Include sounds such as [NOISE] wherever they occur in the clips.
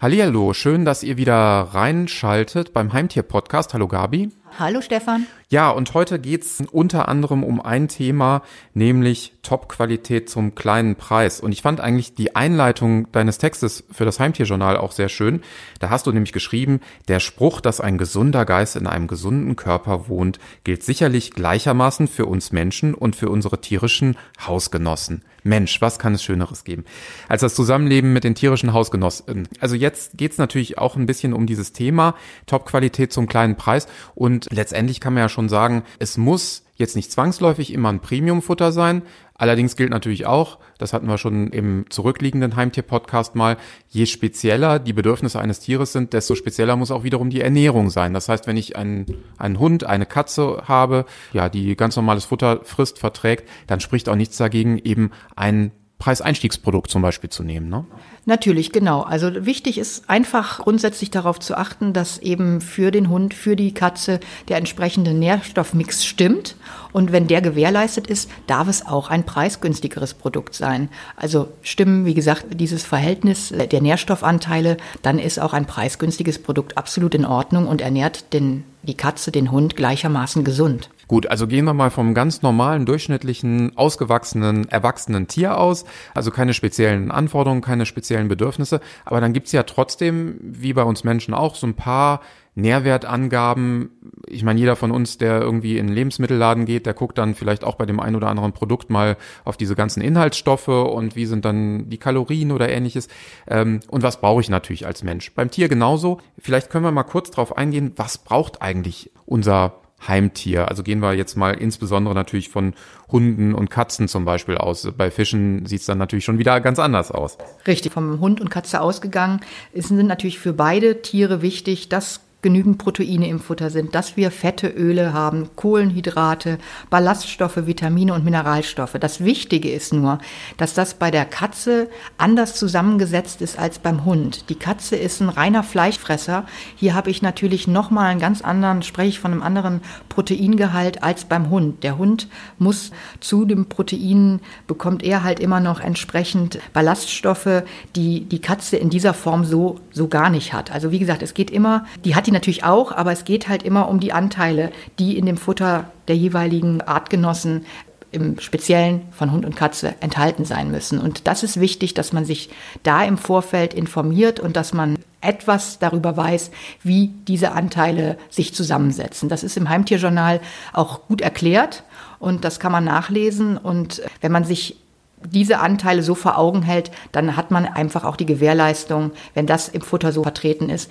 Hallihallo, schön, dass ihr wieder reinschaltet beim Heimtier-Podcast. Hallo Gabi. Hallo Stefan. Ja, und heute geht's unter anderem um ein Thema, nämlich Top-Qualität zum kleinen Preis. Und ich fand eigentlich die Einleitung deines Textes für das Heimtierjournal auch sehr schön. Da hast du nämlich geschrieben, der Spruch, dass ein gesunder Geist in einem gesunden Körper wohnt, gilt sicherlich gleichermaßen für uns Menschen und für unsere tierischen Hausgenossen. Mensch, was kann es Schöneres geben als das Zusammenleben mit den tierischen Hausgenossen? Also jetzt geht's natürlich auch ein bisschen um dieses Thema Top-Qualität zum kleinen Preis und letztendlich kann man ja schon sagen, es muss jetzt nicht zwangsläufig immer ein Premium-Futter sein. Allerdings gilt natürlich auch, das hatten wir schon im zurückliegenden Heimtier-Podcast mal, je spezieller die Bedürfnisse eines Tieres sind, desto spezieller muss auch wiederum die Ernährung sein. Das heißt, wenn ich einen, einen Hund, eine Katze habe, ja, die ganz normales Futter frisst, verträgt, dann spricht auch nichts dagegen, eben ein Preiseinstiegsprodukt zum Beispiel zu nehmen. Ne? Natürlich, genau. Also wichtig ist einfach grundsätzlich darauf zu achten, dass eben für den Hund, für die Katze der entsprechende Nährstoffmix stimmt. Und wenn der gewährleistet ist, darf es auch ein preisgünstigeres Produkt sein. Also stimmen, wie gesagt, dieses Verhältnis der Nährstoffanteile, dann ist auch ein preisgünstiges Produkt absolut in Ordnung und ernährt den, die Katze, den Hund gleichermaßen gesund. Gut, also gehen wir mal vom ganz normalen, durchschnittlichen, ausgewachsenen, erwachsenen Tier aus. Also keine speziellen Anforderungen, keine speziellen Bedürfnisse. Aber dann gibt's ja trotzdem, wie bei uns Menschen auch, so ein paar Nährwertangaben. Ich meine, jeder von uns, der irgendwie in einen Lebensmittelladen geht, der guckt dann vielleicht auch bei dem ein oder anderen Produkt mal auf diese ganzen Inhaltsstoffe und wie sind dann die Kalorien oder ähnliches. Ähm, und was brauche ich natürlich als Mensch? Beim Tier genauso. Vielleicht können wir mal kurz drauf eingehen, was braucht eigentlich unser Heimtier. Also gehen wir jetzt mal insbesondere natürlich von Hunden und Katzen zum Beispiel aus. Bei Fischen sieht es dann natürlich schon wieder ganz anders aus. Richtig, vom Hund und Katze ausgegangen. Es sind natürlich für beide Tiere wichtig, dass genügend Proteine im Futter sind, dass wir Fette, Öle haben, Kohlenhydrate, Ballaststoffe, Vitamine und Mineralstoffe. Das Wichtige ist nur, dass das bei der Katze anders zusammengesetzt ist als beim Hund. Die Katze ist ein reiner Fleischfresser. Hier habe ich natürlich nochmal einen ganz anderen, spreche ich von einem anderen Proteingehalt als beim Hund. Der Hund muss zu dem Protein, bekommt er halt immer noch entsprechend Ballaststoffe, die die Katze in dieser Form so, so gar nicht hat. Also wie gesagt, es geht immer, die hat die natürlich auch, aber es geht halt immer um die Anteile, die in dem Futter der jeweiligen Artgenossen im Speziellen von Hund und Katze enthalten sein müssen. Und das ist wichtig, dass man sich da im Vorfeld informiert und dass man etwas darüber weiß, wie diese Anteile sich zusammensetzen. Das ist im Heimtierjournal auch gut erklärt und das kann man nachlesen. Und wenn man sich diese Anteile so vor Augen hält, dann hat man einfach auch die Gewährleistung, wenn das im Futter so vertreten ist,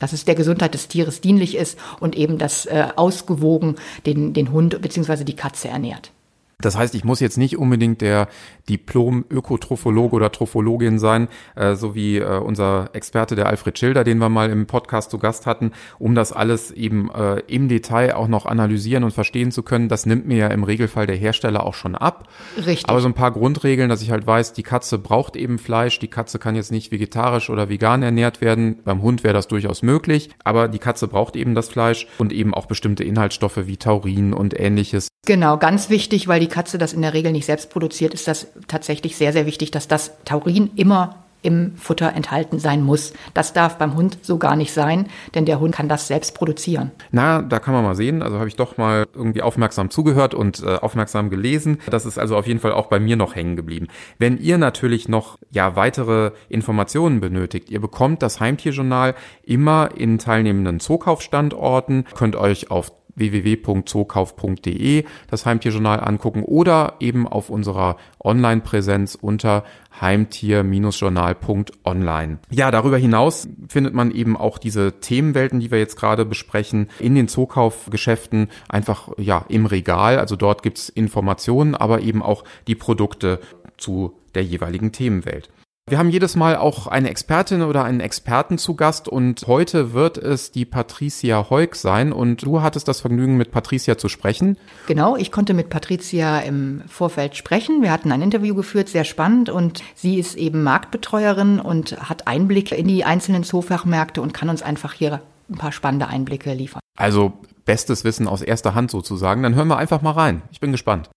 dass es der Gesundheit des Tieres dienlich ist und eben das äh, ausgewogen den, den Hund bzw. die Katze ernährt. Das heißt, ich muss jetzt nicht unbedingt der Diplom-Ökotrophologe oder Trophologin sein, äh, so wie äh, unser Experte, der Alfred Schilder, den wir mal im Podcast zu Gast hatten, um das alles eben äh, im Detail auch noch analysieren und verstehen zu können. Das nimmt mir ja im Regelfall der Hersteller auch schon ab. Richtig. Aber so ein paar Grundregeln, dass ich halt weiß, die Katze braucht eben Fleisch, die Katze kann jetzt nicht vegetarisch oder vegan ernährt werden. Beim Hund wäre das durchaus möglich, aber die Katze braucht eben das Fleisch und eben auch bestimmte Inhaltsstoffe wie Taurin und ähnliches. Genau, ganz wichtig, weil die Katze das in der Regel nicht selbst produziert, ist das tatsächlich sehr, sehr wichtig, dass das Taurin immer im Futter enthalten sein muss. Das darf beim Hund so gar nicht sein, denn der Hund kann das selbst produzieren. Na, da kann man mal sehen. Also habe ich doch mal irgendwie aufmerksam zugehört und äh, aufmerksam gelesen. Das ist also auf jeden Fall auch bei mir noch hängen geblieben. Wenn ihr natürlich noch ja weitere Informationen benötigt, ihr bekommt das Heimtierjournal immer in teilnehmenden Zookaufstandorten, könnt euch auf www.zookauf.de das Heimtierjournal angucken oder eben auf unserer Online-Präsenz unter heimtier-journal.online. Ja, darüber hinaus findet man eben auch diese Themenwelten, die wir jetzt gerade besprechen, in den Zookaufgeschäften einfach ja im Regal. Also dort gibt's Informationen, aber eben auch die Produkte zu der jeweiligen Themenwelt. Wir haben jedes Mal auch eine Expertin oder einen Experten zu Gast und heute wird es die Patricia Heuk sein und du hattest das Vergnügen, mit Patricia zu sprechen. Genau, ich konnte mit Patricia im Vorfeld sprechen. Wir hatten ein Interview geführt, sehr spannend und sie ist eben Marktbetreuerin und hat Einblicke in die einzelnen Zoofachmärkte und kann uns einfach hier ein paar spannende Einblicke liefern. Also bestes Wissen aus erster Hand sozusagen. Dann hören wir einfach mal rein. Ich bin gespannt.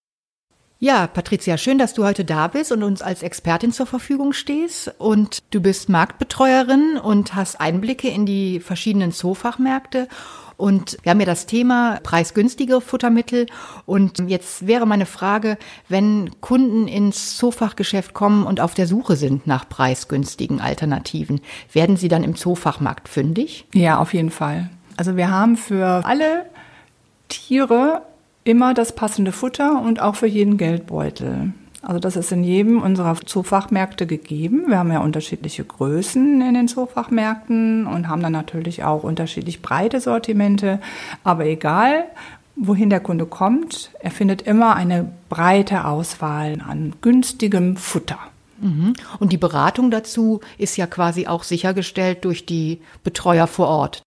Ja, Patricia, schön, dass du heute da bist und uns als Expertin zur Verfügung stehst. Und du bist Marktbetreuerin und hast Einblicke in die verschiedenen Zoofachmärkte. Und wir haben ja das Thema preisgünstige Futtermittel. Und jetzt wäre meine Frage, wenn Kunden ins Zoofachgeschäft kommen und auf der Suche sind nach preisgünstigen Alternativen, werden sie dann im Zoofachmarkt fündig? Ja, auf jeden Fall. Also wir haben für alle Tiere immer das passende Futter und auch für jeden Geldbeutel. Also das ist in jedem unserer Zoofachmärkte gegeben. Wir haben ja unterschiedliche Größen in den Zoofachmärkten und haben dann natürlich auch unterschiedlich breite Sortimente. Aber egal, wohin der Kunde kommt, er findet immer eine breite Auswahl an günstigem Futter. Mhm. Und die Beratung dazu ist ja quasi auch sichergestellt durch die Betreuer vor Ort.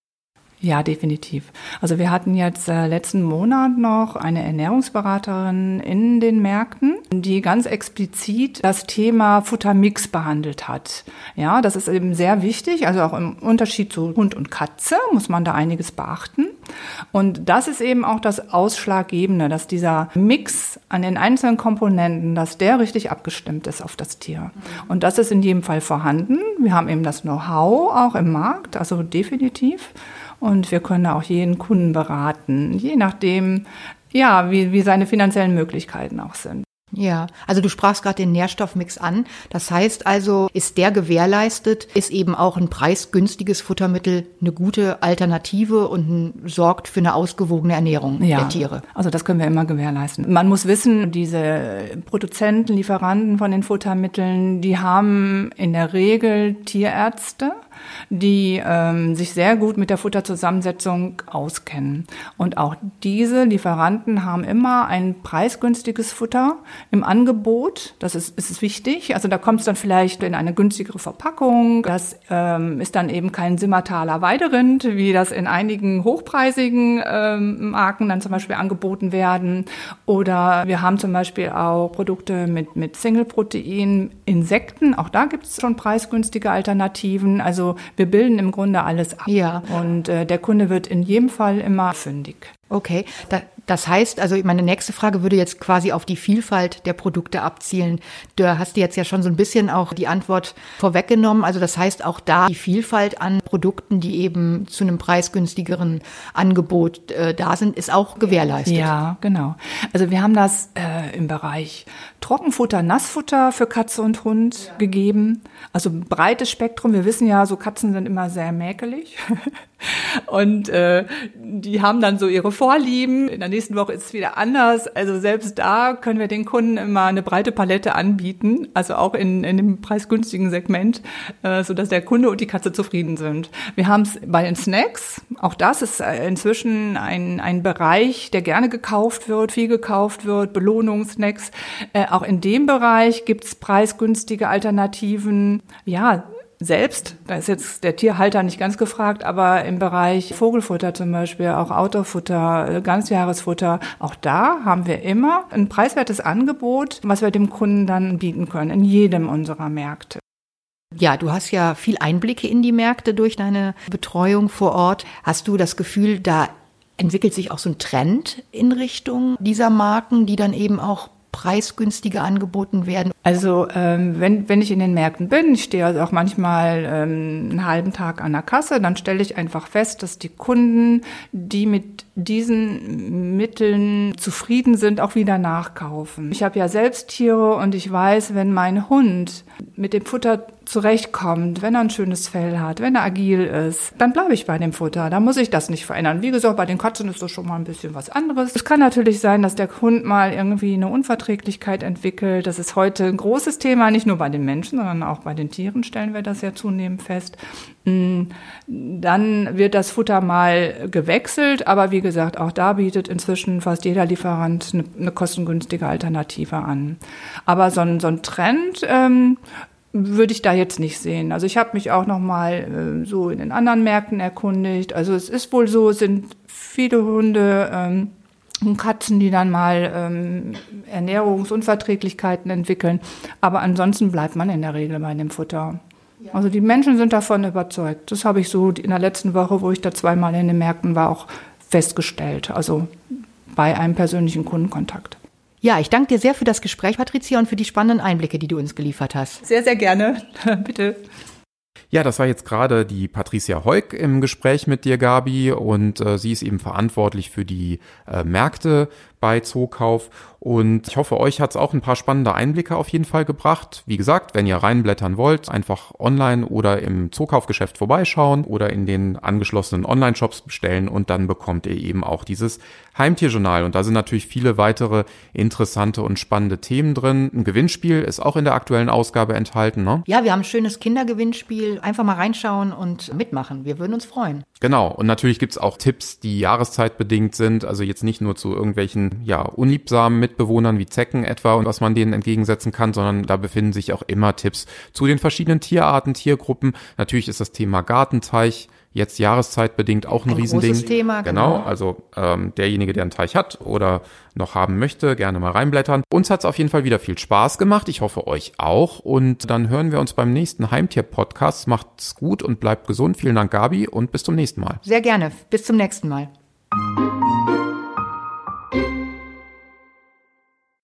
Ja, definitiv. Also wir hatten jetzt äh, letzten Monat noch eine Ernährungsberaterin in den Märkten, die ganz explizit das Thema Futtermix behandelt hat. Ja, das ist eben sehr wichtig. Also auch im Unterschied zu Hund und Katze muss man da einiges beachten. Und das ist eben auch das Ausschlaggebende, dass dieser Mix an den einzelnen Komponenten, dass der richtig abgestimmt ist auf das Tier. Und das ist in jedem Fall vorhanden. Wir haben eben das Know-how auch im Markt, also definitiv. Und wir können auch jeden Kunden beraten, je nachdem, ja, wie, wie seine finanziellen Möglichkeiten auch sind. Ja, also du sprachst gerade den Nährstoffmix an. Das heißt also, ist der gewährleistet, ist eben auch ein preisgünstiges Futtermittel eine gute Alternative und sorgt für eine ausgewogene Ernährung ja, der Tiere. Also das können wir immer gewährleisten. Man muss wissen, diese Produzenten, Lieferanten von den Futtermitteln, die haben in der Regel Tierärzte die ähm, sich sehr gut mit der Futterzusammensetzung auskennen. Und auch diese Lieferanten haben immer ein preisgünstiges Futter im Angebot. Das ist, ist wichtig. Also da kommt es dann vielleicht in eine günstigere Verpackung. Das ähm, ist dann eben kein Simmertaler Weiderind, wie das in einigen hochpreisigen ähm, Marken dann zum Beispiel angeboten werden. Oder wir haben zum Beispiel auch Produkte mit, mit Single-Protein, Insekten. Auch da gibt es schon preisgünstige Alternativen. Also wir bilden im Grunde alles ab. Ja. Und äh, der Kunde wird in jedem Fall immer fündig. Okay, da, das heißt, also meine nächste Frage würde jetzt quasi auf die Vielfalt der Produkte abzielen. Du hast dir jetzt ja schon so ein bisschen auch die Antwort vorweggenommen. Also das heißt auch da die Vielfalt an Produkten, die eben zu einem preisgünstigeren Angebot äh, da sind, ist auch gewährleistet. Ja, genau. Also wir haben das äh, im Bereich Trockenfutter, Nassfutter für Katze und Hund ja. gegeben. Also breites Spektrum. Wir wissen ja, so Katzen sind immer sehr mäkelig. [LAUGHS] und äh, die haben dann so ihre Vorlieben. In der nächsten Woche ist es wieder anders. Also selbst da können wir den Kunden immer eine breite Palette anbieten, also auch in, in dem preisgünstigen Segment, äh, so dass der Kunde und die Katze zufrieden sind. Wir haben es bei den Snacks. Auch das ist äh, inzwischen ein, ein Bereich, der gerne gekauft wird, viel gekauft wird, Belohnungssnacks. Äh, auch in dem Bereich gibt es preisgünstige Alternativen. Ja, selbst, da ist jetzt der Tierhalter nicht ganz gefragt, aber im Bereich Vogelfutter zum Beispiel, auch Outdoorfutter, Ganzjahresfutter, auch da haben wir immer ein preiswertes Angebot, was wir dem Kunden dann bieten können, in jedem unserer Märkte. Ja, du hast ja viel Einblicke in die Märkte durch deine Betreuung vor Ort. Hast du das Gefühl, da entwickelt sich auch so ein Trend in Richtung dieser Marken, die dann eben auch preisgünstiger angeboten werden? Also ähm, wenn, wenn ich in den Märkten bin, ich stehe also auch manchmal ähm, einen halben Tag an der Kasse, dann stelle ich einfach fest, dass die Kunden, die mit diesen Mitteln zufrieden sind, auch wieder nachkaufen. Ich habe ja selbst Tiere und ich weiß, wenn mein Hund mit dem Futter zurechtkommt, wenn er ein schönes Fell hat, wenn er agil ist, dann bleibe ich bei dem Futter. Da muss ich das nicht verändern. Wie gesagt, bei den Katzen ist das schon mal ein bisschen was anderes. Es kann natürlich sein, dass der Hund mal irgendwie eine Unverträglichkeit entwickelt. Das ist heute ein großes Thema, nicht nur bei den Menschen, sondern auch bei den Tieren stellen wir das ja zunehmend fest. Mm, dann wird das Futter mal gewechselt, aber wie gesagt, auch da bietet inzwischen fast jeder Lieferant eine, eine kostengünstige Alternative an. Aber so ein, so ein Trend ähm, würde ich da jetzt nicht sehen. Also ich habe mich auch noch mal äh, so in den anderen Märkten erkundigt. Also es ist wohl so, es sind viele Hunde ähm, und Katzen, die dann mal ähm, Ernährungsunverträglichkeiten entwickeln. Aber ansonsten bleibt man in der Regel bei dem Futter. Also die Menschen sind davon überzeugt. Das habe ich so in der letzten Woche, wo ich da zweimal in den Märkten war, auch festgestellt. Also bei einem persönlichen Kundenkontakt. Ja, ich danke dir sehr für das Gespräch, Patricia, und für die spannenden Einblicke, die du uns geliefert hast. Sehr, sehr gerne. [LAUGHS] Bitte. Ja, das war jetzt gerade die Patricia Heuk im Gespräch mit dir, Gabi, und äh, sie ist eben verantwortlich für die äh, Märkte bei Zookauf. Und ich hoffe, euch hat es auch ein paar spannende Einblicke auf jeden Fall gebracht. Wie gesagt, wenn ihr reinblättern wollt, einfach online oder im Zookaufgeschäft vorbeischauen oder in den angeschlossenen Online-Shops bestellen und dann bekommt ihr eben auch dieses Heimtierjournal. Und da sind natürlich viele weitere interessante und spannende Themen drin. Ein Gewinnspiel ist auch in der aktuellen Ausgabe enthalten. Ne? Ja, wir haben ein schönes Kindergewinnspiel. Einfach mal reinschauen und mitmachen. Wir würden uns freuen. Genau. Und natürlich gibt's auch Tipps, die jahreszeitbedingt sind. Also jetzt nicht nur zu irgendwelchen ja, unliebsamen Mitbewohnern wie Zecken etwa und was man denen entgegensetzen kann, sondern da befinden sich auch immer Tipps zu den verschiedenen Tierarten, Tiergruppen. Natürlich ist das Thema Gartenteich jetzt jahreszeitbedingt auch ein, ein Riesending. Großes Thema, genau. genau. Also ähm, derjenige, der einen Teich hat oder noch haben möchte, gerne mal reinblättern. Uns hat es auf jeden Fall wieder viel Spaß gemacht. Ich hoffe euch auch. Und dann hören wir uns beim nächsten Heimtier-Podcast. Macht's gut und bleibt gesund. Vielen Dank, Gabi, und bis zum nächsten Mal. Sehr gerne. Bis zum nächsten Mal.